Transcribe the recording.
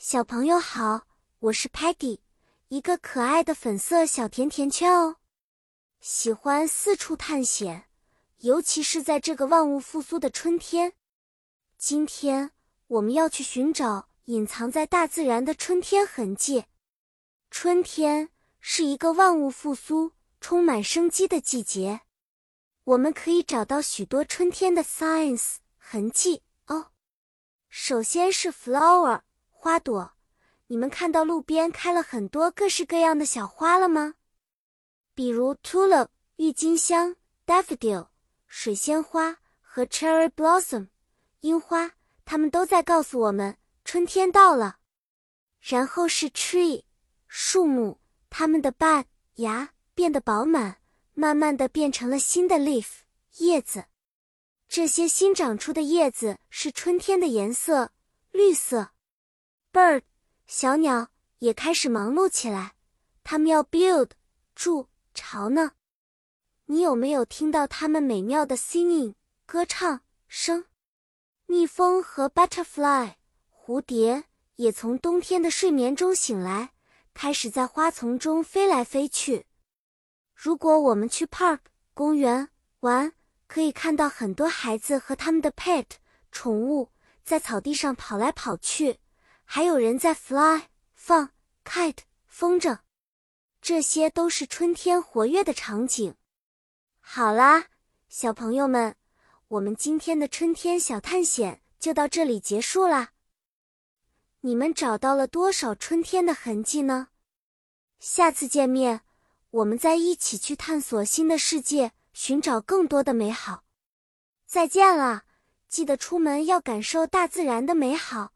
小朋友好，我是 Patty，一个可爱的粉色小甜甜圈哦。喜欢四处探险，尤其是在这个万物复苏的春天。今天我们要去寻找隐藏在大自然的春天痕迹。春天是一个万物复苏、充满生机的季节，我们可以找到许多春天的 signs 痕迹哦。首先是 flower 花朵，你们看到路边开了很多各式各样的小花了吗？比如 tulip 郁金香、daffodil 水仙花和 cherry blossom 樱花，它们都在告诉我们春天到了。然后是 tree 树木，它们的 bud 芽变得饱满，慢慢的变成了新的 leaf 叶子。这些新长出的叶子是春天的颜色，绿色。Bird 小鸟也开始忙碌起来，它们要 build 筑巢呢。你有没有听到它们美妙的 singing 歌唱声？蜜蜂和 butterfly 蝴蝶也从冬天的睡眠中醒来，开始在花丛中飞来飞去。如果我们去 park 公园玩，可以看到很多孩子和他们的 pet 宠物在草地上跑来跑去，还有人在 fly 放 kite 风筝，这些都是春天活跃的场景。好啦，小朋友们，我们今天的春天小探险就到这里结束啦。你们找到了多少春天的痕迹呢？下次见面，我们再一起去探索新的世界。寻找更多的美好，再见了！记得出门要感受大自然的美好。